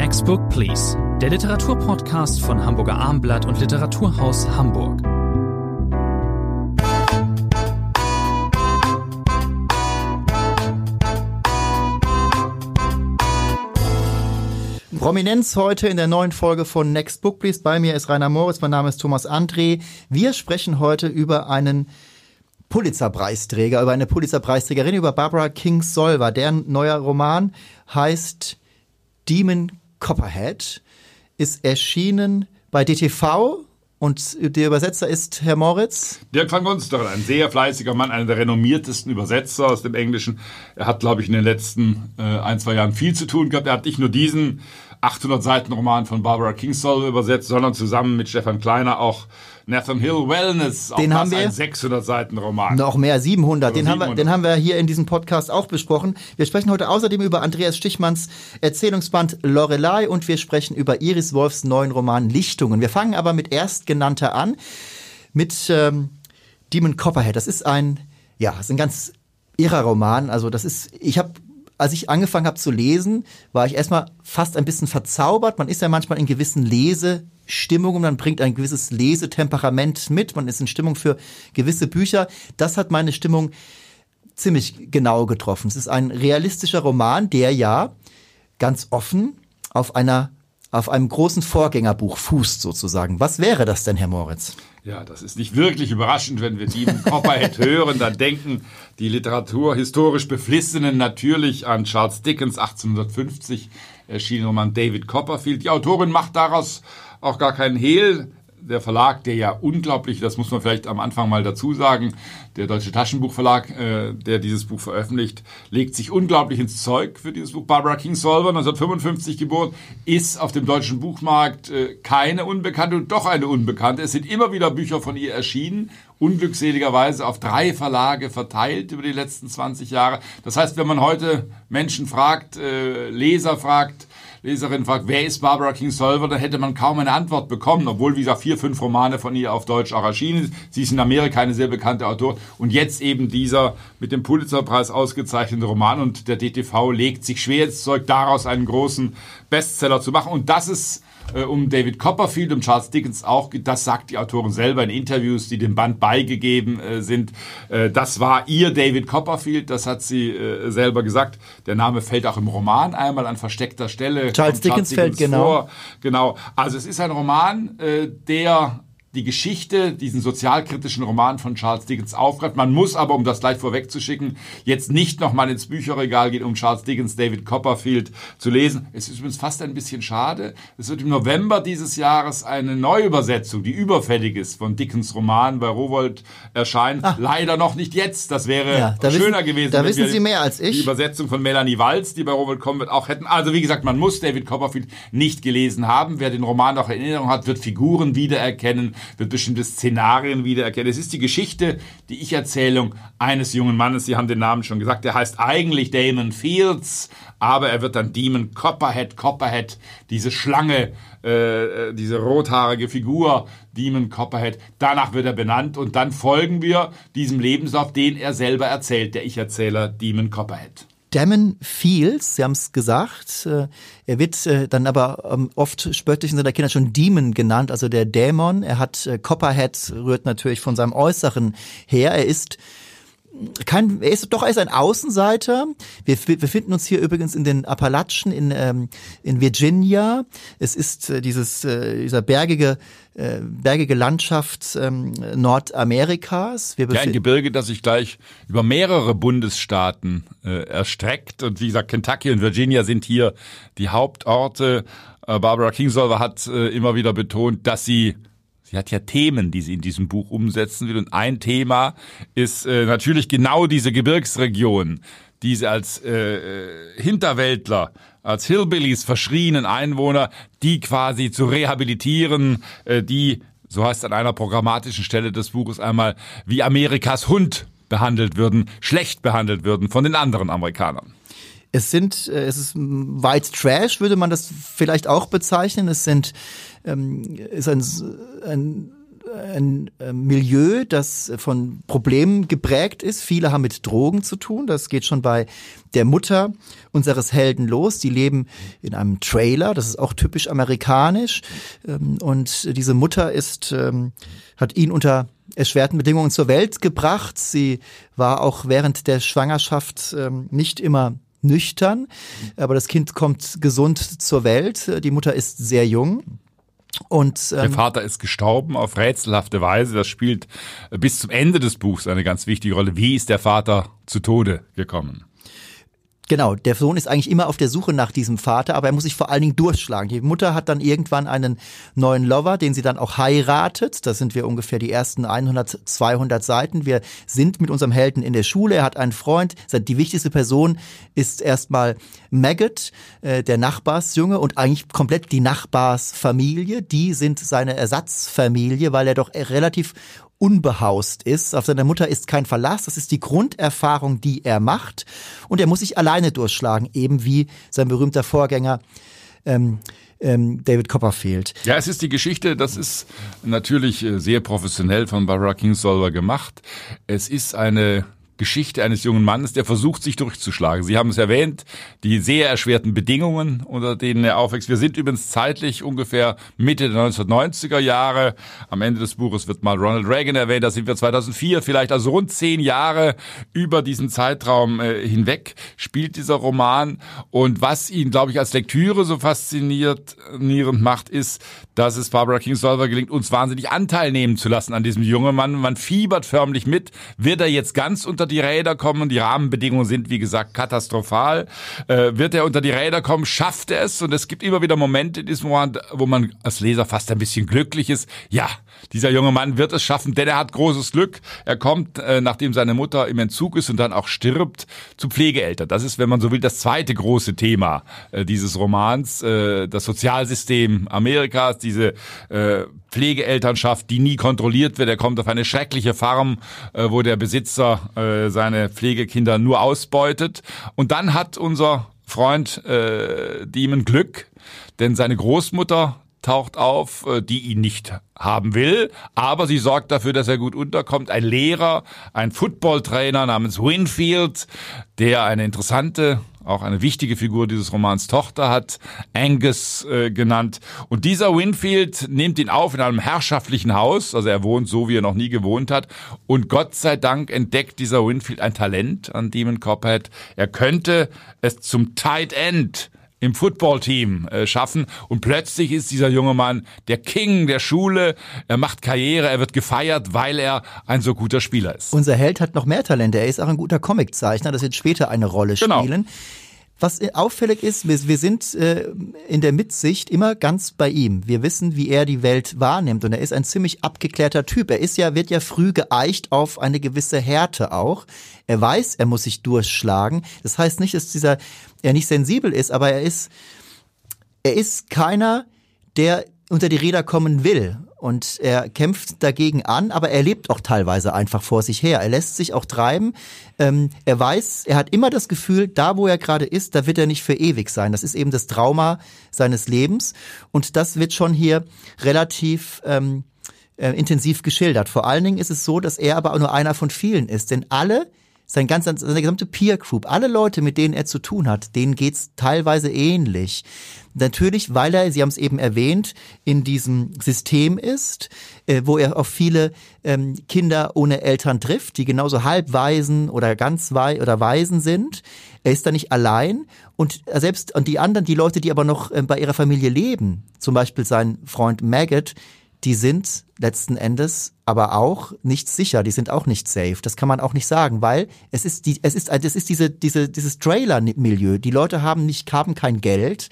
Next Book Please, der Literaturpodcast von Hamburger Armblatt und Literaturhaus Hamburg. Prominenz heute in der neuen Folge von Next Book Please. Bei mir ist Rainer Moritz, mein Name ist Thomas André. Wir sprechen heute über einen Pulitzerpreisträger, über eine Pulitzerpreisträgerin, über Barbara Kingsolver. Deren neuer Roman heißt Demon Copperhead, ist erschienen bei DTV und der Übersetzer ist Herr Moritz. Dirk van Gunsteren, ein sehr fleißiger Mann, einer der renommiertesten Übersetzer aus dem Englischen. Er hat, glaube ich, in den letzten äh, ein, zwei Jahren viel zu tun gehabt. Er hat nicht nur diesen 800 Seiten Roman von Barbara Kingsolver übersetzt, sondern zusammen mit Stefan Kleiner auch Nathan Hill Wellness, auch Den haben wir- ein 600 Seiten Roman. Noch mehr, 700. Den, Oder Haben wir, 700. den haben wir hier in diesem Podcast auch besprochen. Wir sprechen heute außerdem über Andreas Stichmanns Erzählungsband Lorelei und wir sprechen über Iris Wolfs neuen Roman Lichtungen. Wir fangen aber mit Erstgenannter an, mit ähm, Demon Copperhead. Das ist ein, ja, das ist ein ganz irrer Roman. Also das ist, ich habe als ich angefangen habe zu lesen, war ich erstmal fast ein bisschen verzaubert. Man ist ja manchmal in gewissen Lesestimmungen, man bringt ein gewisses Lesetemperament mit, man ist in Stimmung für gewisse Bücher. Das hat meine Stimmung ziemlich genau getroffen. Es ist ein realistischer Roman, der ja ganz offen auf einer auf einem großen Vorgängerbuch fußt sozusagen. Was wäre das denn, Herr Moritz? Ja, das ist nicht wirklich überraschend, wenn wir Demon Copperhead hören. Dann denken die literaturhistorisch Beflissenen natürlich an Charles Dickens 1850 erschienen Roman David Copperfield. Die Autorin macht daraus auch gar keinen Hehl. Der Verlag, der ja unglaublich, das muss man vielleicht am Anfang mal dazu sagen, der Deutsche Taschenbuchverlag, äh, der dieses Buch veröffentlicht, legt sich unglaublich ins Zeug für dieses Buch. Barbara Kingsolver, 1955 geboren, ist auf dem deutschen Buchmarkt äh, keine Unbekannte und doch eine Unbekannte. Es sind immer wieder Bücher von ihr erschienen, unglückseligerweise auf drei Verlage verteilt über die letzten 20 Jahre. Das heißt, wenn man heute Menschen fragt, äh, Leser fragt, Leserin fragt, wer ist Barbara Kingsolver, dann hätte man kaum eine Antwort bekommen, obwohl, wie gesagt, vier, fünf Romane von ihr auf Deutsch auch erschienen sind. Sie ist in Amerika eine sehr bekannte Autorin. Und jetzt eben dieser mit dem Pulitzerpreis ausgezeichnete Roman. Und der DTV legt sich schwer ins Zeug, daraus einen großen Bestseller zu machen. Und das ist äh, um David Copperfield, um Charles Dickens auch, das sagt die Autorin selber in Interviews, die dem Band beigegeben äh, sind. Äh, das war ihr David Copperfield, das hat sie äh, selber gesagt. Der Name fällt auch im Roman einmal an versteckter Stelle. Charles kommt Dickens fällt, genau. vor. Genau. Also es ist ein Roman, äh, der die Geschichte, diesen sozialkritischen Roman von Charles Dickens aufgreift. Man muss aber, um das gleich vorwegzuschicken, jetzt nicht nochmal ins Bücherregal gehen, um Charles Dickens David Copperfield zu lesen. Es ist übrigens fast ein bisschen schade. Es wird im November dieses Jahres eine Neuübersetzung, die überfällig ist, von Dickens Roman bei Rowold erscheinen. Leider noch nicht jetzt. Das wäre. Ja, da schöner wissen- gewesen. da wissen wir Sie mehr als ich. Die Übersetzung von Melanie Walz, die bei Rowold kommen wird, auch hätten. Also wie gesagt, man muss David Copperfield nicht gelesen haben. Wer den Roman noch in Erinnerung hat, wird Figuren wiedererkennen, wird bestimmte Szenarien wiedererkennen. Es ist die Geschichte, die Ich-Erzählung eines jungen Mannes. Sie haben den Namen schon gesagt. Der heißt eigentlich Damon Fields, aber er wird dann Demon Copperhead, Copperhead, diese Schlange, äh, diese rothaarige Figur, Demon Copperhead. Danach wird er benannt und dann folgen wir diesem Lebenslauf, den er selber erzählt, der Ich-Erzähler Demon Copperhead. Damon Fields, Sie haben es gesagt. äh, Er wird äh, dann aber ähm, oft spöttisch in seiner Kinder schon Demon genannt, also der Dämon. Er hat äh, Copperhead, rührt natürlich von seinem Äußeren her. Er ist kein, er ist doch er ist ein Außenseiter. Wir befinden uns hier übrigens in den Appalachen in ähm, in Virginia. Es ist äh, dieses äh, dieser bergige äh, bergige Landschaft ähm, Nordamerikas. Wir Ja, ein Gebirge, das sich gleich über mehrere Bundesstaaten äh, erstreckt. Und wie gesagt, Kentucky und Virginia sind hier die Hauptorte. Äh, Barbara Kingsolver hat äh, immer wieder betont, dass sie Sie hat ja Themen, die sie in diesem Buch umsetzen will. Und ein Thema ist äh, natürlich genau diese Gebirgsregion, diese als äh, äh, Hinterwäldler, als Hillbillies verschrienen Einwohner, die quasi zu rehabilitieren, äh, die, so heißt an einer programmatischen Stelle des Buches einmal, wie Amerikas Hund behandelt würden, schlecht behandelt würden von den anderen Amerikanern. Es sind, äh, es ist White Trash, würde man das vielleicht auch bezeichnen. Es sind, ähm, ist ein, ein ein äh, Milieu, das von Problemen geprägt ist. Viele haben mit Drogen zu tun. Das geht schon bei der Mutter unseres Helden los. Die leben in einem Trailer. Das ist auch typisch amerikanisch. Ähm, und diese Mutter ist, ähm, hat ihn unter erschwerten Bedingungen zur Welt gebracht. Sie war auch während der Schwangerschaft ähm, nicht immer nüchtern, aber das Kind kommt gesund zur Welt. Die Mutter ist sehr jung. Und, ähm, der Vater ist gestorben auf rätselhafte Weise. Das spielt bis zum Ende des Buchs eine ganz wichtige Rolle. Wie ist der Vater zu Tode gekommen? Genau, der Sohn ist eigentlich immer auf der Suche nach diesem Vater, aber er muss sich vor allen Dingen durchschlagen. Die Mutter hat dann irgendwann einen neuen Lover, den sie dann auch heiratet. Da sind wir ungefähr die ersten 100, 200 Seiten. Wir sind mit unserem Helden in der Schule. Er hat einen Freund. Die wichtigste Person ist erstmal Maggot, äh, der Nachbarsjunge und eigentlich komplett die Nachbarsfamilie. Die sind seine Ersatzfamilie, weil er doch relativ unbehaust ist. Auf seiner Mutter ist kein Verlass. Das ist die Grunderfahrung, die er macht. Und er muss sich alleine durchschlagen, eben wie sein berühmter Vorgänger. Ähm, ähm, David Copperfield. Ja, es ist die Geschichte, das ist natürlich äh, sehr professionell von Barbara Kingsolver gemacht. Es ist eine Geschichte eines jungen Mannes, der versucht, sich durchzuschlagen. Sie haben es erwähnt, die sehr erschwerten Bedingungen, unter denen er aufwächst. Wir sind übrigens zeitlich ungefähr Mitte der 1990er Jahre. Am Ende des Buches wird mal Ronald Reagan erwähnt, da sind wir 2004, vielleicht also rund zehn Jahre über diesen Zeitraum äh, hinweg spielt dieser Roman. Und was ihn, glaube ich, als Lektüre so faszinierend macht, ist, dass es Barbara Kingsolver gelingt, uns wahnsinnig Anteil nehmen zu lassen an diesem jungen Mann. Man fiebert förmlich mit. Wird er jetzt ganz unter die Räder kommen? Die Rahmenbedingungen sind, wie gesagt, katastrophal. Äh, wird er unter die Räder kommen? Schafft er es? Und es gibt immer wieder Momente in diesem Moment, wo man als Leser fast ein bisschen glücklich ist. Ja, dieser junge Mann wird es schaffen, denn er hat großes Glück. Er kommt, äh, nachdem seine Mutter im Entzug ist und dann auch stirbt, zu Pflegeeltern. Das ist, wenn man so will, das zweite große Thema äh, dieses Romans. Äh, das Sozialsystem Amerikas, die diese äh, Pflegeelternschaft, die nie kontrolliert wird. Er kommt auf eine schreckliche Farm, äh, wo der Besitzer äh, seine Pflegekinder nur ausbeutet. Und dann hat unser Freund äh, Demon Glück, denn seine Großmutter taucht auf, äh, die ihn nicht haben will, aber sie sorgt dafür, dass er gut unterkommt. Ein Lehrer, ein Footballtrainer namens Winfield, der eine interessante auch eine wichtige Figur dieses Romans Tochter hat, Angus äh, genannt. Und dieser Winfield nimmt ihn auf in einem herrschaftlichen Haus, also er wohnt so, wie er noch nie gewohnt hat. Und Gott sei Dank entdeckt dieser Winfield ein Talent an Demon Cophead. Er könnte es zum Tight End im Footballteam äh, schaffen und plötzlich ist dieser junge Mann der King der Schule, er macht Karriere, er wird gefeiert, weil er ein so guter Spieler ist. Unser Held hat noch mehr Talente, er ist auch ein guter Comiczeichner, das wird später eine Rolle genau. spielen. Genau. Was auffällig ist, wir, wir sind äh, in der Mitsicht immer ganz bei ihm. Wir wissen, wie er die Welt wahrnimmt und er ist ein ziemlich abgeklärter Typ. Er ist ja, wird ja früh geeicht auf eine gewisse Härte auch. Er weiß, er muss sich durchschlagen. Das heißt nicht, dass dieser er nicht sensibel ist, aber er ist er ist keiner, der unter die Räder kommen will und er kämpft dagegen an, aber er lebt auch teilweise einfach vor sich her. Er lässt sich auch treiben. Ähm, er weiß, er hat immer das Gefühl, da wo er gerade ist, da wird er nicht für ewig sein. Das ist eben das Trauma seines Lebens und das wird schon hier relativ ähm, äh, intensiv geschildert. Vor allen Dingen ist es so, dass er aber nur einer von vielen ist, denn alle sein ganz, seine gesamte Peer Group, alle Leute, mit denen er zu tun hat, denen geht's teilweise ähnlich. Natürlich, weil er, Sie haben es eben erwähnt, in diesem System ist, äh, wo er auf viele ähm, Kinder ohne Eltern trifft, die genauso halbweisen oder ganz wei oder weisen sind. Er ist da nicht allein und selbst und die anderen, die Leute, die aber noch äh, bei ihrer Familie leben, zum Beispiel sein Freund Maggot, die sind letzten Endes aber auch nicht sicher, die sind auch nicht safe. Das kann man auch nicht sagen, weil es ist die, es ist, es ist diese, diese, dieses Trailer-Milieu. Die Leute haben nicht, haben kein Geld.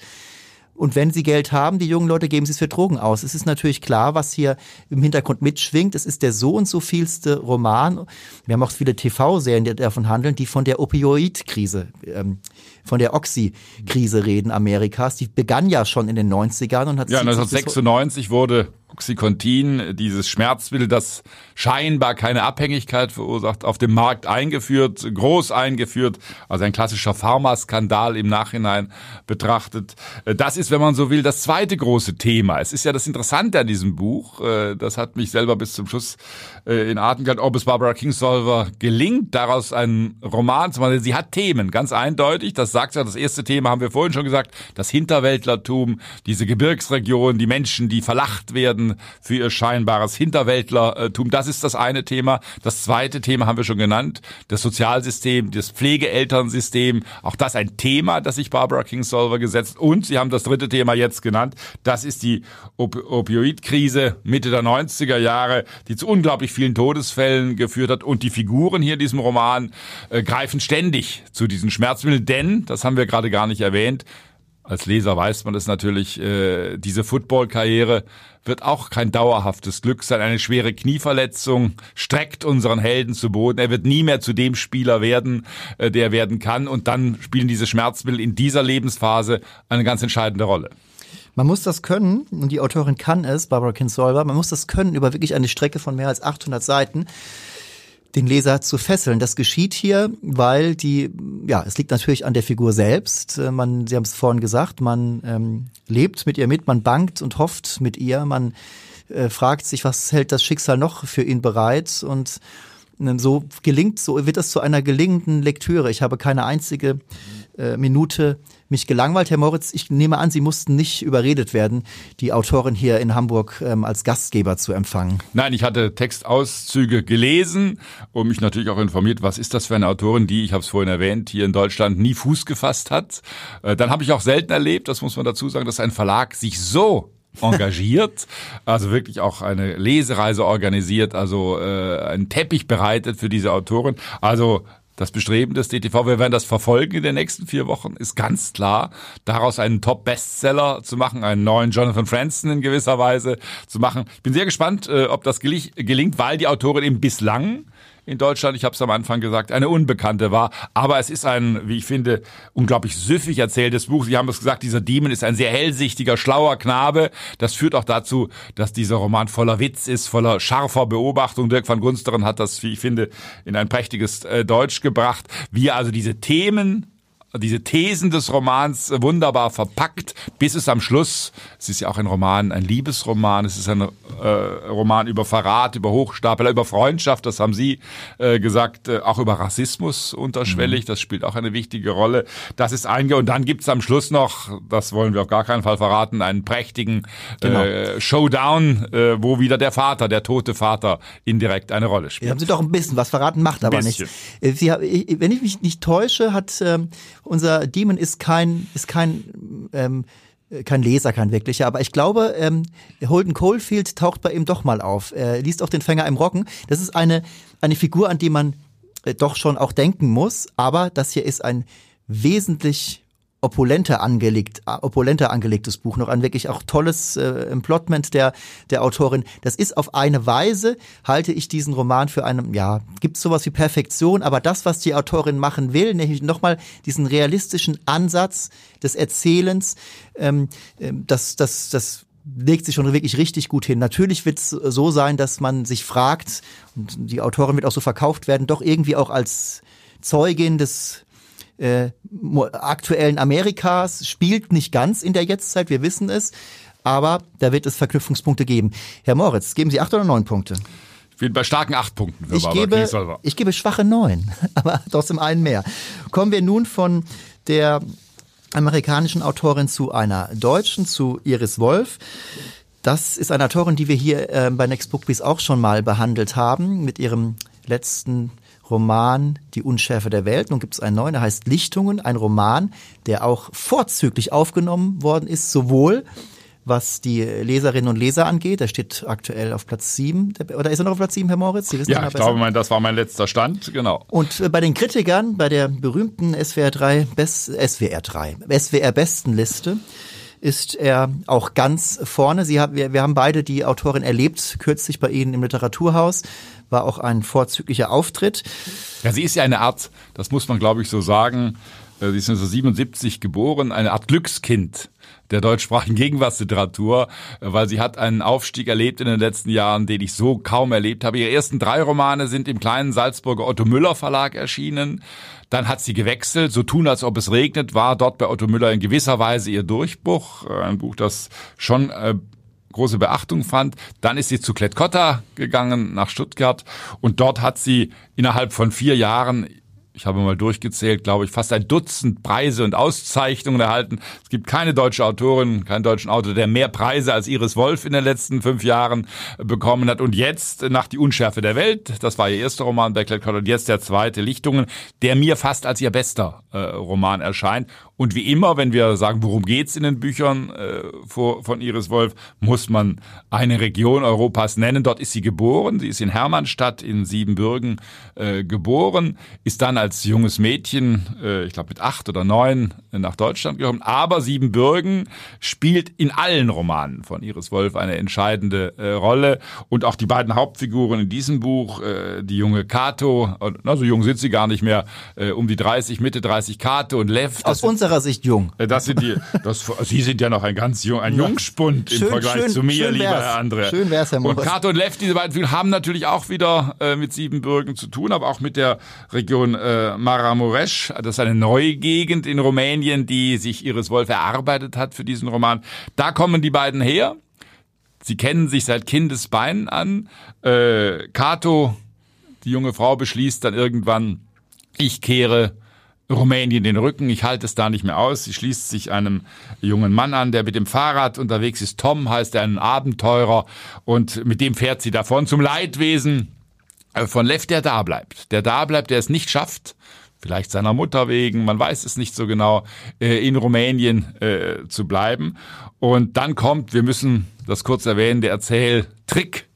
Und wenn sie Geld haben, die jungen Leute geben sie es für Drogen aus. Es ist natürlich klar, was hier im Hintergrund mitschwingt. Es ist der so und so vielste Roman. Wir haben auch viele TV-Serien, die davon handeln, die von der Opioid-Krise, ähm, von der Oxy-Krise reden Amerikas. Die begann ja schon in den 90ern und hat Ja, 1996 wurde Oxycontin, dieses Schmerzmittel, das scheinbar keine Abhängigkeit verursacht, auf dem Markt eingeführt, groß eingeführt, also ein klassischer Pharmaskandal im Nachhinein betrachtet. Das ist, wenn man so will, das zweite große Thema. Es ist ja das Interessante an diesem Buch, äh, das hat mich selber bis zum Schluss äh, in Atem gehalten, ob es Barbara Kingsolver gelingt, daraus einen Roman zu machen. Sie hat Themen, ganz eindeutig, das sagt ja, das erste Thema haben wir vorhin schon gesagt, das Hinterwäldlertum, diese Gebirgsregion, die Menschen, die verlacht werden für ihr scheinbares Hinterwäldlertum, das ist das eine Thema. Das zweite Thema haben wir schon genannt, das Sozialsystem, das Pflegeelternsystem, auch das ein Thema, das sich Barbara Kingsolver gesetzt. Und Sie haben das dritte Thema jetzt genannt, das ist die Op Opioidkrise Mitte der 90er Jahre, die zu unglaublich vielen Todesfällen geführt hat. Und die Figuren hier in diesem Roman äh, greifen ständig zu diesen Schmerzmitteln, denn, das haben wir gerade gar nicht erwähnt, als Leser weiß man das natürlich, äh, diese Football-Karriere wird auch kein dauerhaftes Glück sein. Eine schwere Knieverletzung streckt unseren Helden zu Boden. Er wird nie mehr zu dem Spieler werden, äh, der werden kann. Und dann spielen diese Schmerzmittel in dieser Lebensphase eine ganz entscheidende Rolle. Man muss das können, und die Autorin kann es, Barbara Kinsolver, man muss das können über wirklich eine Strecke von mehr als 800 Seiten den Leser zu fesseln. Das geschieht hier, weil die, ja, es liegt natürlich an der Figur selbst. Äh, man, Sie haben es vorhin gesagt, man ähm, lebt mit ihr mit, man bangt und hofft mit ihr, man äh, fragt sich, was hält das Schicksal noch für ihn bereit und ähm, so gelingt, so wird das zu einer gelingenden Lektüre. Ich habe keine einzige äh, Minute mich gelangweilt, Herr Moritz. Ich nehme an, Sie mussten nicht überredet werden, die Autorin hier in Hamburg ähm, als Gastgeber zu empfangen. Nein, ich hatte Textauszüge gelesen und mich natürlich auch informiert, was ist das für eine Autorin, die, ich habe es vorhin erwähnt, hier in Deutschland nie Fuß gefasst hat. Äh, dann habe ich auch selten erlebt, das muss man dazu sagen, dass ein Verlag sich so engagiert, also wirklich auch eine Lesereise organisiert, also äh, einen Teppich bereitet für diese Autorin. Also das Bestreben des DTV, wir werden das verfolgen in den nächsten vier Wochen, ist ganz klar, daraus einen Top-Bestseller zu machen, einen neuen Jonathan Franzen in gewisser Weise zu machen. Ich bin sehr gespannt, äh, ob das gelingt, weil die Autorin eben bislang in Deutschland, ich habe es am Anfang gesagt, eine Unbekannte war. Aber es ist ein, wie ich finde, unglaublich süffig erzähltes Buch. Sie haben es gesagt, dieser Demon ist ein sehr hellsichtiger, schlauer Knabe. Das führt auch dazu, dass dieser Roman voller Witz ist, voller scharfer Beobachtung. Dirk van Gunsteren hat das, wie ich finde, in ein prächtiges äh, Deutsch gebracht. Wie also diese Themen diese Thesen des Romans wunderbar verpackt, bis es am Schluss, es ist ja auch ein Roman, ein Liebesroman, es ist ein äh, Roman über Verrat, über Hochstapler, über Freundschaft, das haben Sie äh, gesagt, äh, auch über Rassismus unterschwellig, mhm. das spielt auch eine wichtige Rolle. Das ist einge und dann gibt's am Schluss noch, das wollen wir auf gar keinen Fall verraten, einen prächtigen genau. äh, Showdown, äh, wo wieder der Vater, der tote Vater, indirekt eine Rolle spielt. Haben Sie doch ein bisschen was verraten, macht aber nicht. Äh, wenn ich mich nicht täusche, hat ähm, unser Demon ist kein, ist kein, ähm, kein Leser, kein wirklicher, aber ich glaube, ähm, Holden Caulfield taucht bei ihm doch mal auf. Er liest auch den Fänger im Rocken. Das ist eine, eine Figur, an die man äh, doch schon auch denken muss, aber das hier ist ein wesentlich opulenter angelegt, opulenter angelegtes Buch, noch ein wirklich auch tolles äh, Emplotment der, der Autorin. Das ist auf eine Weise, halte ich diesen Roman für einen, ja, gibt sowas wie Perfektion, aber das, was die Autorin machen will, nämlich nochmal diesen realistischen Ansatz des Erzählens, ähm, ähm, das, das, das legt sich schon wirklich richtig gut hin. Natürlich wird es so sein, dass man sich fragt, und die Autorin wird auch so verkauft werden, doch irgendwie auch als Zeugin des äh, aktuellen Amerikas, spielt nicht ganz in der Jetztzeit, wir wissen es, aber da wird es Verknüpfungspunkte geben. Herr Moritz, geben Sie acht oder neun Punkte? Ich bin bei starken acht Punkten ich gebe, Ich gebe schwache neun, aber trotzdem einen mehr. Kommen wir nun von der amerikanischen Autorin zu einer deutschen, zu Iris Wolf. Das ist eine Autorin, die wir hier äh, bei Next Book Please auch schon mal behandelt haben, mit ihrem letzten Roman Die Unschärfe der Welt. Nun gibt es einen neuen, der heißt Lichtungen, ein Roman, der auch vorzüglich aufgenommen worden ist, sowohl was die Leserinnen und Leser angeht. Der steht aktuell auf Platz 7. Oder ist er noch auf Platz 7, Herr Moritz? Sie wissen ja, ich besser. glaube, das war mein letzter Stand, genau. Und äh, bei den Kritikern, bei der berühmten SWR 3, Best, SWR 3, SWR Bestenliste, ist er auch ganz vorne. Sie haben, wir, wir haben beide die Autorin erlebt, kürzlich bei Ihnen im Literaturhaus war auch ein vorzüglicher Auftritt. Ja, sie ist ja eine Art, das muss man glaube ich so sagen, Sie ist 1977 geboren, eine Art Glückskind der deutschsprachigen Gegenwartsliteratur, weil sie hat einen Aufstieg erlebt in den letzten Jahren, den ich so kaum erlebt habe. Ihre ersten drei Romane sind im kleinen Salzburger Otto Müller Verlag erschienen. Dann hat sie gewechselt, so tun, als ob es regnet, war dort bei Otto Müller in gewisser Weise ihr Durchbruch. Ein Buch, das schon äh, große Beachtung fand. Dann ist sie zu Klett-Cotta gegangen nach Stuttgart und dort hat sie innerhalb von vier Jahren ich habe mal durchgezählt, glaube ich, fast ein Dutzend Preise und Auszeichnungen erhalten. Es gibt keine deutsche Autorin, keinen deutschen Autor, der mehr Preise als Iris Wolf in den letzten fünf Jahren bekommen hat. Und jetzt nach Die Unschärfe der Welt, das war ihr erster Roman, Color, und jetzt der zweite, Lichtungen, der mir fast als ihr bester äh, Roman erscheint. Und wie immer, wenn wir sagen, worum geht's in den Büchern äh, vor, von Iris Wolf, muss man eine Region Europas nennen. Dort ist sie geboren. Sie ist in Hermannstadt in Siebenbürgen äh, geboren, ist dann als junges Mädchen, äh, ich glaube mit acht oder neun, nach Deutschland gekommen. Aber Siebenbürgen spielt in allen Romanen von Iris Wolf eine entscheidende äh, Rolle. Und auch die beiden Hauptfiguren in diesem Buch, äh, die junge Kato, na, so jung sind sie gar nicht mehr, äh, um die 30, Mitte 30, Kato und Lev. Aus unserer Sicht jung. Äh, das sind die, das, Sie sind ja noch ein ganz jung, ein Jungspund schön, im Vergleich schön, zu mir, lieber Herr André. Schön wär's, Herr Moritz. Und Kato und Lev, diese beiden Figuren, haben natürlich auch wieder äh, mit Siebenbürgen zu tun, aber auch mit der Region äh, Maramuresh. Das ist eine neue Gegend in Rumänien, die sich Iris Wolf erarbeitet hat für diesen Roman. Da kommen die beiden her. Sie kennen sich seit Kindesbeinen an. Äh, Kato, die junge Frau, beschließt dann irgendwann, ich kehre Rumänien den Rücken, ich halte es da nicht mehr aus. Sie schließt sich einem jungen Mann an, der mit dem Fahrrad unterwegs ist. Tom heißt er, ein Abenteurer und mit dem fährt sie davon zum Leidwesen äh, von Lev, der da bleibt. Der da bleibt, der es nicht schafft, vielleicht seiner Mutter wegen, man weiß es nicht so genau, äh, in Rumänien äh, zu bleiben. Und dann kommt, wir müssen das kurz erwähnen, der Erzähltrick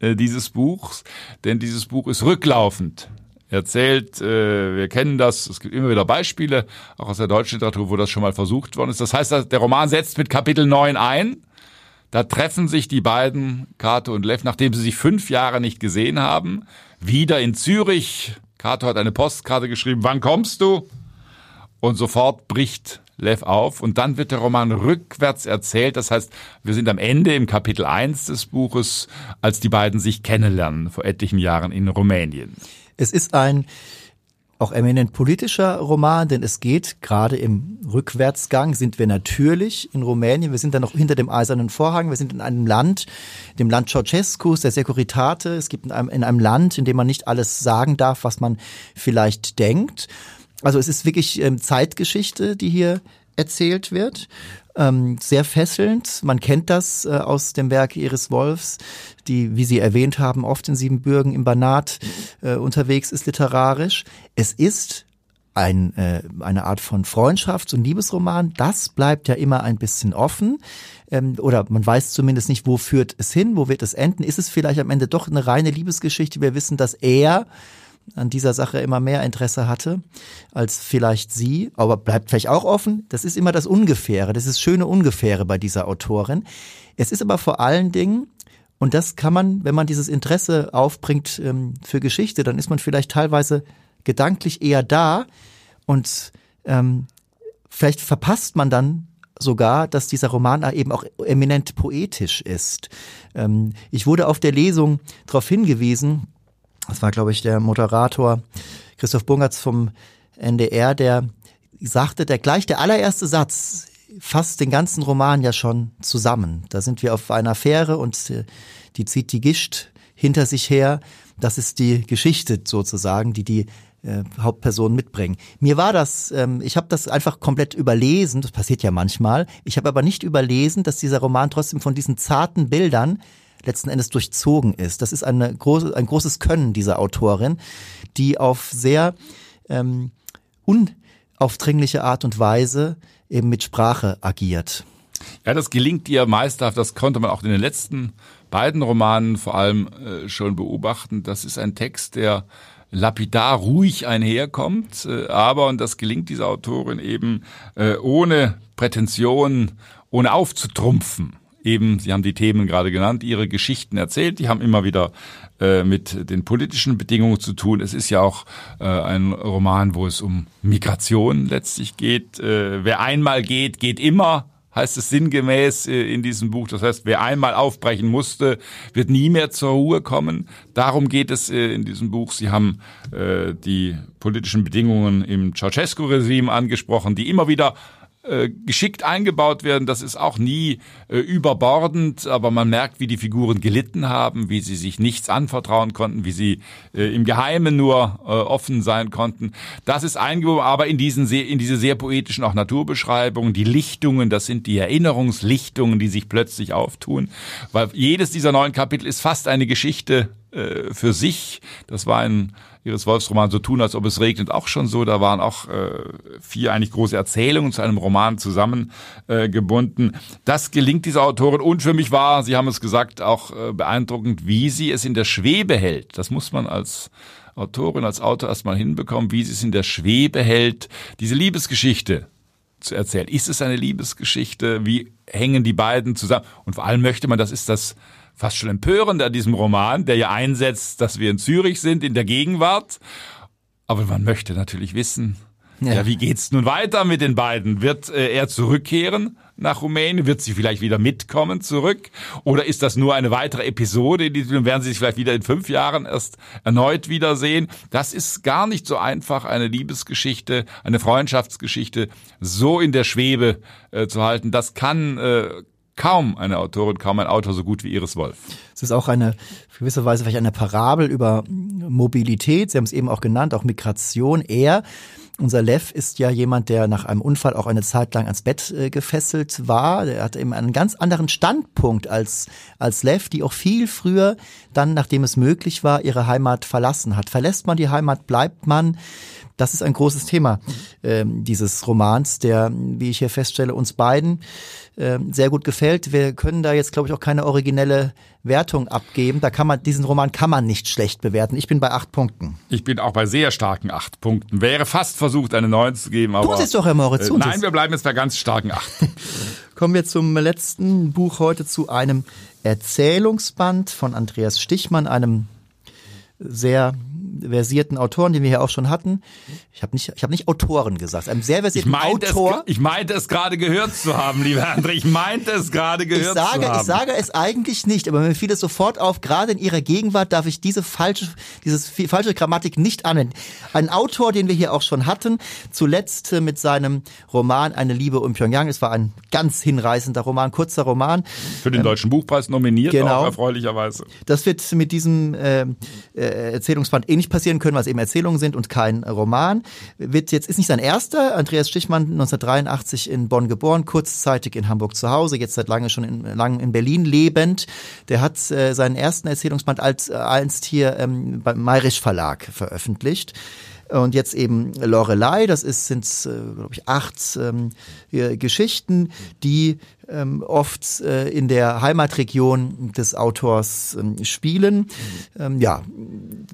dieses Buchs, denn dieses Buch ist rücklaufend erzählt, äh, wir kennen das, es gibt immer wieder Beispiele, auch aus der deutschen Literatur, wo das schon mal versucht worden ist. Das heißt, der Roman setzt mit Kapitel 9 ein. Da treffen sich die beiden, Kato und Lev, nachdem sie sich fünf Jahre nicht gesehen haben, wieder in Zürich. Kato hat eine Postkarte geschrieben, wann kommst du? Und sofort bricht Lev auf und dann wird der Roman rückwärts erzählt. Das heißt, wir sind am Ende im Kapitel 1 des Buches, als die beiden sich kennenlernen vor etlichen Jahren in Rumänien. Es ist ein auch eminent politischer Roman, denn es geht gerade im Rückwärtsgang sind wir natürlich in Rumänien. Wir sind dann noch hinter dem eisernen Vorhang. Wir sind in einem Land, dem Land Ceausescus, der Securitate. Es gibt in einem, in einem Land, in dem man nicht alles sagen darf, was man vielleicht denkt. Also es ist wirklich ähm, Zeitgeschichte, die hier erzählt wird ähm, sehr fesselnd. Man kennt das äh, aus dem Werk Iris Wolfs, die, wie Sie erwähnt haben, oft in Siebenbürgen im Banat äh, unterwegs ist literarisch. Es ist ein, äh, eine Art von Freundschafts- und Liebesroman. Das bleibt ja immer ein bisschen offen. Ähm, oder man weiß zumindest nicht, wo führt es hin, wo wird es enden. Ist es vielleicht am Ende doch eine reine Liebesgeschichte? Wir wissen, dass er an dieser Sache immer mehr Interesse hatte als vielleicht sie, aber bleibt vielleicht auch offen. Das ist immer das Ungefähre, das ist schöne Ungefähre bei dieser Autorin. Es ist aber vor allen Dingen, und das kann man, wenn man dieses Interesse aufbringt ähm, für Geschichte, dann ist man vielleicht teilweise gedanklich eher da und ähm, vielleicht verpasst man dann sogar, dass dieser Roman eben auch eminent poetisch ist. Ähm, ich wurde auf der Lesung darauf hingewiesen, das war, glaube ich, der Moderator Christoph Bungertz vom NDR, der sagte, der gleich der allererste Satz fasst den ganzen Roman ja schon zusammen. Da sind wir auf einer Fähre und äh, die zieht die Gischt hinter sich her. Das ist die Geschichte sozusagen, die die äh, Hauptpersonen mitbringen. Mir war das, ähm, ich habe das einfach komplett überlesen, das passiert ja manchmal. Ich habe aber nicht überlesen, dass dieser Roman trotzdem von diesen zarten Bildern letzten Endes durchzogen ist. Das ist eine große, ein großes Können dieser Autorin, die auf sehr ähm, unaufdringliche Art und Weise eben mit Sprache agiert. Ja, das gelingt ihr meisterhaft. Das konnte man auch in den letzten beiden Romanen vor allem äh, schon beobachten. Das ist ein Text, der lapidar ruhig einherkommt, äh, aber, und das gelingt dieser Autorin eben, äh, ohne Prätension, ohne aufzutrumpfen eben, Sie haben die Themen gerade genannt, ihre Geschichten erzählt. Die haben immer wieder äh, mit den politischen Bedingungen zu tun. Es ist ja auch äh, ein Roman, wo es um Migration letztlich geht. Äh, wer einmal geht, geht immer heißt es sinngemäß in diesem Buch. Das heißt, wer einmal aufbrechen musste, wird nie mehr zur Ruhe kommen. Darum geht es in diesem Buch. Sie haben die politischen Bedingungen im Ceausescu-Regime angesprochen, die immer wieder äh, geschickt eingebaut werden. Das ist auch nie äh, überbordend, aber man merkt, wie die Figuren gelitten haben, wie sie sich nichts anvertrauen konnten, wie sie äh, im Geheimen nur äh, offen sein konnten. Das ist eingebaut, aber in diesen sehr, in diese sehr poetischen auch Naturbeschreibungen, die Lichtungen, das sind die Erinnerungslichtungen, die sich plötzlich auftun, weil jedes dieser neuen Kapitel ist fast eine Geschichte äh, für sich. Das war ein ihres Wolfsromans so tun, als ob es regnet, auch schon so. Da waren auch äh, vier eigentlich große Erzählungen zu einem Roman zusammengebunden. Äh, das gelingt dieser Autorin und für mich war, Sie haben es gesagt, auch äh, beeindruckend, wie sie es in der Schwebe hält. Das muss man als Autorin, als Autor erstmal hinbekommen, wie sie es in der Schwebe hält, diese Liebesgeschichte zu erzählen. Ist es eine Liebesgeschichte? Wie hängen die beiden zusammen? Und vor allem möchte man, das ist das fast schon empörend an diesem Roman, der ja einsetzt, dass wir in Zürich sind, in der Gegenwart. Aber man möchte natürlich wissen, ja, ja wie geht's nun weiter mit den beiden? Wird äh, er zurückkehren nach Rumänien? Wird sie vielleicht wieder mitkommen zurück? Oder ist das nur eine weitere Episode? In diesem werden sie sich vielleicht wieder in fünf Jahren erst erneut wiedersehen? Das ist gar nicht so einfach, eine Liebesgeschichte, eine Freundschaftsgeschichte so in der Schwebe äh, zu halten. Das kann äh, kaum eine Autorin, kaum ein Autor so gut wie Iris Wolf. Es ist auch eine gewisse Weise vielleicht eine Parabel über Mobilität. Sie haben es eben auch genannt, auch Migration. Er, unser Lev, ist ja jemand, der nach einem Unfall auch eine Zeit lang ans Bett äh, gefesselt war. Er hat eben einen ganz anderen Standpunkt als, als Lev, die auch viel früher dann, nachdem es möglich war, ihre Heimat verlassen hat. Verlässt man die Heimat, bleibt man. Das ist ein großes Thema äh, dieses Romans, der, wie ich hier feststelle, uns beiden äh, sehr gut gefällt. Wir können da jetzt, glaube ich, auch keine originelle Wertung abgeben. Da kann man, diesen Roman kann man nicht schlecht bewerten. Ich bin bei acht Punkten. Ich bin auch bei sehr starken acht Punkten. Wäre fast versucht, eine neun zu geben, aber. Tut es doch, Herr Moritz. Äh, nein, wir bleiben jetzt bei ganz starken acht. Kommen wir zum letzten Buch heute zu einem Erzählungsband von Andreas Stichmann, einem sehr versierten Autoren, den wir hier auch schon hatten. Ich habe nicht, ich habe nicht Autoren gesagt, einem sehr versierten ich Autor. Es, ich meinte es gerade gehört zu haben, lieber André. Ich meinte es gerade gehört sage, zu haben. Ich sage es eigentlich nicht, aber mir fiel es sofort auf, gerade in ihrer Gegenwart darf ich diese falsche, diese falsche Grammatik nicht anwenden. Ein Autor, den wir hier auch schon hatten, zuletzt äh, mit seinem Roman Eine Liebe um Pyongyang. Es war ein ganz hinreißender Roman, kurzer Roman. Für den ähm, Deutschen Buchpreis nominiert, genau. auch erfreulicherweise. Das wird mit diesem äh, äh Erzählungsband ähnlich passieren können, weil es eben Erzählungen sind und kein Roman. Wird jetzt, ist nicht sein erster. Andreas Stichmann, 1983 in Bonn geboren, kurzzeitig in Hamburg zu Hause, jetzt seit lange schon in, lang in Berlin lebend. Der hat äh, seinen ersten Erzählungsband als, äh, einst hier ähm, beim Mayrisch Verlag veröffentlicht. Und jetzt eben Lorelei, das ist, sind, äh, glaube ich, acht ähm, Geschichten, die ähm, oft äh, in der Heimatregion des Autors ähm, spielen. Ähm, ja,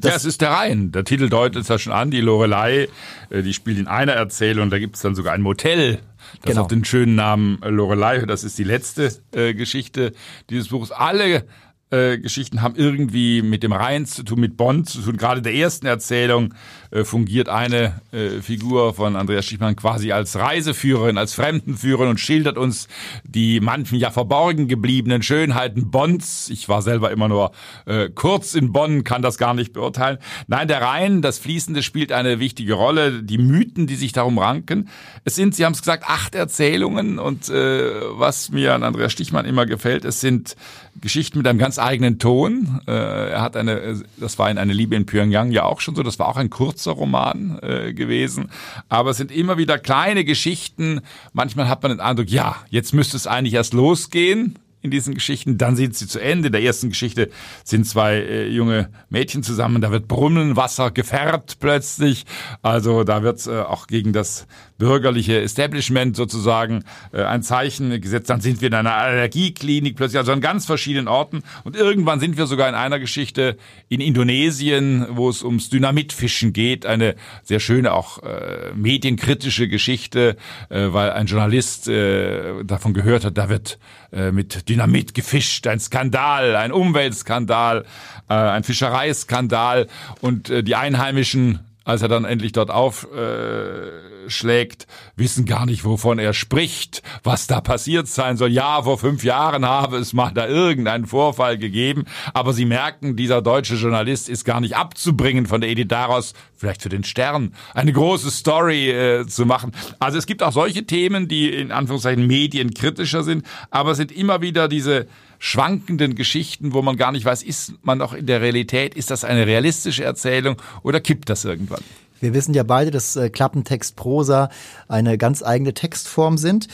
das ja, es ist der Rhein. Der Titel deutet es ja schon an. Die Lorelei, äh, die spielt in einer Erzählung. Da gibt es dann sogar ein Motel. Das genau. hat den schönen Namen Lorelei. Das ist die letzte äh, Geschichte dieses Buches. Alle äh, Geschichten haben irgendwie mit dem Rhein zu tun, mit Bonn zu tun. Gerade der ersten Erzählung äh, fungiert eine äh, Figur von Andreas Schichmann quasi als Reiseführerin, als Fremdenführerin und schildert uns die manchen ja verborgen gebliebenen Schönheiten Bonns. Ich war selber immer nur äh, kurz in Bonn, kann das gar nicht beurteilen. Nein, der Rhein, das Fließende spielt eine wichtige Rolle. Die Mythen, die sich darum ranken. Es sind, Sie haben es gesagt, acht Erzählungen und äh, was mir an Andreas Stichmann immer gefällt, es sind Geschichten mit einem ganz eigenen Ton. Äh, er hat eine, das war in eine Liebe in Pyongyang ja auch schon so, das war auch ein kurzer Roman äh, gewesen. Aber es sind immer wieder kleine Geschichten. Manchmal hat man den Eindruck, ja, jetzt müsste es eigentlich erst losgehen in diesen Geschichten. Dann sind sie zu Ende. In der ersten Geschichte sind zwei äh, junge Mädchen zusammen. Da wird Brunnenwasser gefärbt plötzlich. Also da wird äh, auch gegen das bürgerliche Establishment sozusagen äh, ein Zeichen gesetzt. Dann sind wir in einer Allergieklinik plötzlich, also an ganz verschiedenen Orten. Und irgendwann sind wir sogar in einer Geschichte in Indonesien, wo es ums Dynamitfischen geht. Eine sehr schöne, auch äh, medienkritische Geschichte, äh, weil ein Journalist äh, davon gehört hat, da wird äh, mit Dynamit gefischt, ein Skandal, ein Umweltskandal, äh, ein Fischereiskandal und äh, die Einheimischen als er dann endlich dort aufschlägt, wissen gar nicht, wovon er spricht, was da passiert sein soll. Ja, vor fünf Jahren habe es mal da irgendeinen Vorfall gegeben, aber sie merken, dieser deutsche Journalist ist gar nicht abzubringen von der Idee daraus, vielleicht für den Stern, eine große Story äh, zu machen. Also es gibt auch solche Themen, die in Anführungszeichen medienkritischer sind, aber es sind immer wieder diese schwankenden Geschichten, wo man gar nicht weiß, ist man noch in der Realität, ist das eine realistische Erzählung oder kippt das irgendwann? Wir wissen ja beide, dass äh, Klappentext, Prosa eine ganz eigene Textform sind.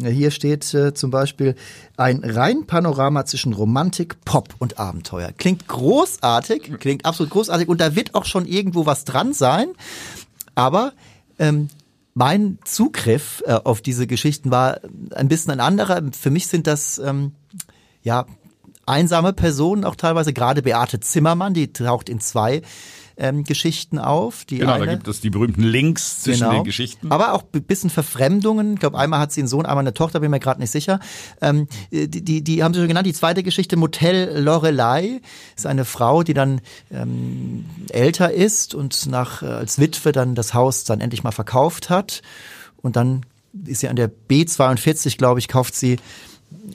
Äh, hier steht äh, zum Beispiel ein rein Panorama zwischen Romantik, Pop und Abenteuer. Klingt großartig, klingt absolut großartig und da wird auch schon irgendwo was dran sein. Aber ähm, mein Zugriff äh, auf diese Geschichten war ein bisschen ein anderer. Für mich sind das ähm, ja, einsame Personen auch teilweise, gerade Beate Zimmermann, die taucht in zwei ähm, Geschichten auf. Die genau, eine, da gibt es die berühmten Links zwischen genau, den Geschichten. Aber auch ein bisschen Verfremdungen. Ich glaube, einmal hat sie einen Sohn, einmal eine Tochter, bin mir gerade nicht sicher. Ähm, die, die, die haben sie schon genannt. Die zweite Geschichte, Motel Lorelei, ist eine Frau, die dann ähm, älter ist und nach äh, als Witwe dann das Haus dann endlich mal verkauft hat. Und dann ist sie an der B42, glaube ich, kauft sie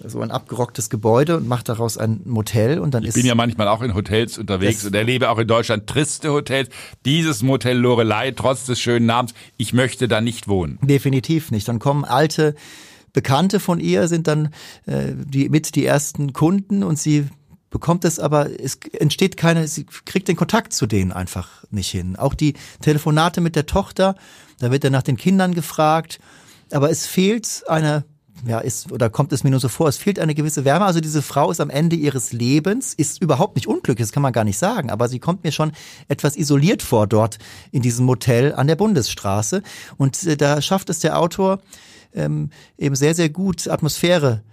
so ein abgerocktes Gebäude und macht daraus ein Motel und dann ich ist bin ja manchmal auch in Hotels unterwegs und erlebe auch in Deutschland triste Hotels. Dieses Motel Lorelei, trotz des schönen Namens, ich möchte da nicht wohnen. definitiv nicht. Dann kommen alte Bekannte von ihr, sind dann äh, die mit die ersten Kunden und sie bekommt es aber, es entsteht keine, sie kriegt den Kontakt zu denen einfach nicht hin. Auch die Telefonate mit der Tochter, da wird dann nach den Kindern gefragt, aber es fehlt eine ja, ist oder kommt es mir nur so vor, es fehlt eine gewisse Wärme. Also diese Frau ist am Ende ihres Lebens, ist überhaupt nicht unglücklich, das kann man gar nicht sagen, aber sie kommt mir schon etwas isoliert vor dort in diesem Motel an der Bundesstraße. Und äh, da schafft es der Autor ähm, eben sehr, sehr gut, Atmosphäre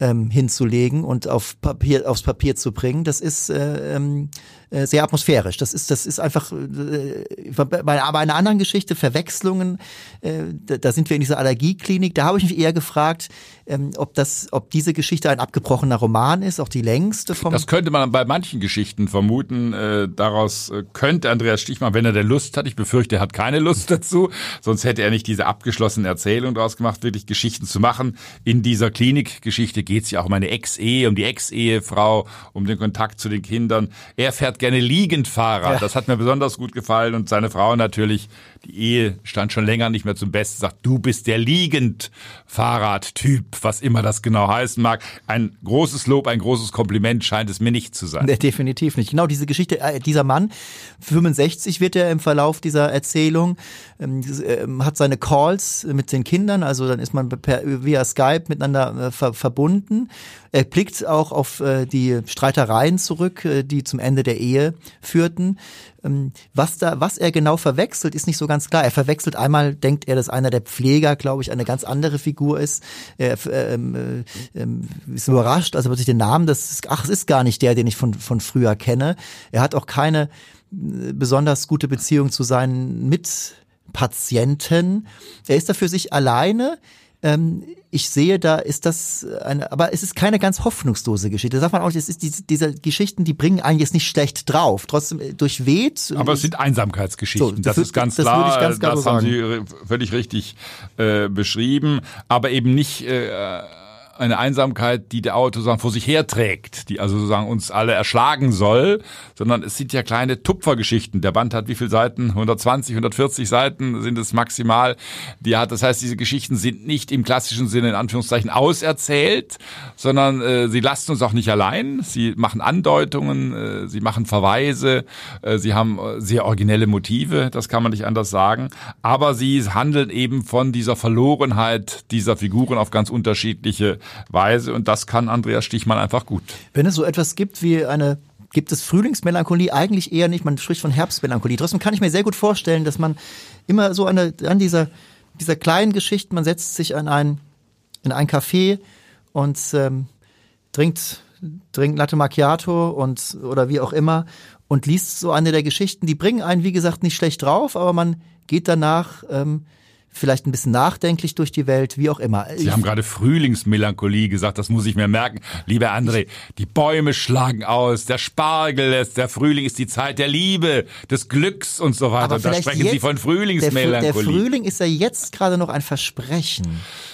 ähm, hinzulegen und auf Papier, aufs Papier zu bringen. Das ist äh, ähm, äh, sehr atmosphärisch. Das ist, das ist einfach äh, bei, bei einer anderen Geschichte, Verwechslungen, äh, da, da sind wir in dieser Allergieklinik. Da habe ich mich eher gefragt, ähm, ob das, ob diese Geschichte ein abgebrochener Roman ist, auch die längste vom. Das könnte man bei manchen Geschichten vermuten. Äh, daraus äh, könnte Andreas Stichmann, wenn er der Lust hat, ich befürchte, er hat keine Lust dazu, sonst hätte er nicht diese abgeschlossene Erzählung daraus gemacht, wirklich Geschichten zu machen. In dieser Klinikgeschichte geht es ja auch um eine Ex-Ehe, um die Ex-Ehefrau, um den Kontakt zu den Kindern. Er fährt gerne liegend Fahrrad. Ja. Das hat mir besonders gut gefallen und seine Frau natürlich. Die Ehe stand schon länger nicht mehr zum Besten. Sagt, du bist der liegend Fahrradtyp, was immer das genau heißen mag. Ein großes Lob, ein großes Kompliment scheint es mir nicht zu sein. Nee, definitiv nicht. Genau diese Geschichte, äh, dieser Mann, 65 wird er im Verlauf dieser Erzählung, ähm, ähm, hat seine Calls mit den Kindern, also dann ist man per, via Skype miteinander äh, ver, verbunden. Er blickt auch auf äh, die Streitereien zurück, äh, die zum Ende der Ehe führten. Ähm, was da, was er genau verwechselt, ist nicht so ganz klar. Er verwechselt einmal, denkt er, dass einer der Pfleger, glaube ich, eine ganz andere Figur ist. Er ähm, äh, ähm, ist überrascht, also plötzlich den Namen, das ist, ach, es ist gar nicht der, den ich von, von früher kenne. Er hat auch keine äh, besonders gute Beziehung zu seinen Mitpatienten. Er ist da für sich alleine. Ähm, ich sehe, da ist das eine, aber es ist keine ganz hoffnungslose Geschichte. Das darf man auch nicht, es ist diese, diese Geschichten, die bringen einen jetzt nicht schlecht drauf. Trotzdem äh, durchweht. Aber es sind Einsamkeitsgeschichten, So, das das, ist ganz das klar. ganz klar das so haben sagen. Sie völlig richtig äh, beschrieben, aber eben nicht äh, eine Einsamkeit, die der Autor sozusagen vor sich herträgt, die also sozusagen uns alle erschlagen soll, sondern es sind ja kleine Tupfergeschichten. Der Band hat wie viele Seiten? 120, 140 Seiten sind es maximal. Die hat, das heißt, diese Geschichten sind nicht im klassischen Sinne in Anführungszeichen auserzählt, sondern äh, sie lassen uns auch nicht allein. Sie machen Andeutungen, äh, sie machen Verweise, äh, sie haben äh, sehr originelle Motive, das kann man nicht anders sagen. Aber sie handeln eben von dieser Verlorenheit dieser Figuren auf ganz unterschiedliche Weise und das kann Andreas Stichmann einfach gut. Wenn es so etwas gibt wie eine gibt es Frühlingsmelancholie eigentlich eher nicht, man spricht von Herbstmelancholie. Trotzdem kann ich mir sehr gut vorstellen, dass man immer so an, der, an dieser, dieser kleinen Geschichte, man setzt sich an ein, in ein Café und ähm, trinkt, trinkt Latte Macchiato und oder wie auch immer und liest so eine der Geschichten, die bringen einen, wie gesagt, nicht schlecht drauf, aber man geht danach ähm, vielleicht ein bisschen nachdenklich durch die Welt, wie auch immer. Sie haben gerade Frühlingsmelancholie gesagt, das muss ich mir merken. Lieber André, die Bäume schlagen aus, der Spargel ist, der Frühling ist die Zeit der Liebe, des Glücks und so weiter. Da vielleicht sprechen jetzt- Sie von der, Frü- der Frühlingsmelancholie. Frühling ist ja jetzt gerade noch ein Versprechen.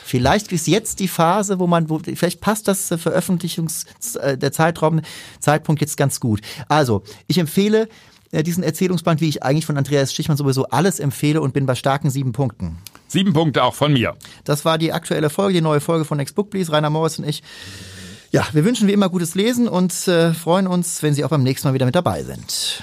Vielleicht ist jetzt die Phase, wo man, wo, vielleicht passt das Veröffentlichungs, äh, der Zeitraum, Zeitpunkt jetzt ganz gut. Also, ich empfehle äh, diesen Erzählungsband, wie ich eigentlich von Andreas Stichmann sowieso alles empfehle und bin bei starken sieben Punkten. Sieben Punkte auch von mir. Das war die aktuelle Folge, die neue Folge von Next Book Please, Rainer Morris und ich. Ja, wir wünschen wie immer gutes Lesen und äh, freuen uns, wenn Sie auch beim nächsten Mal wieder mit dabei sind.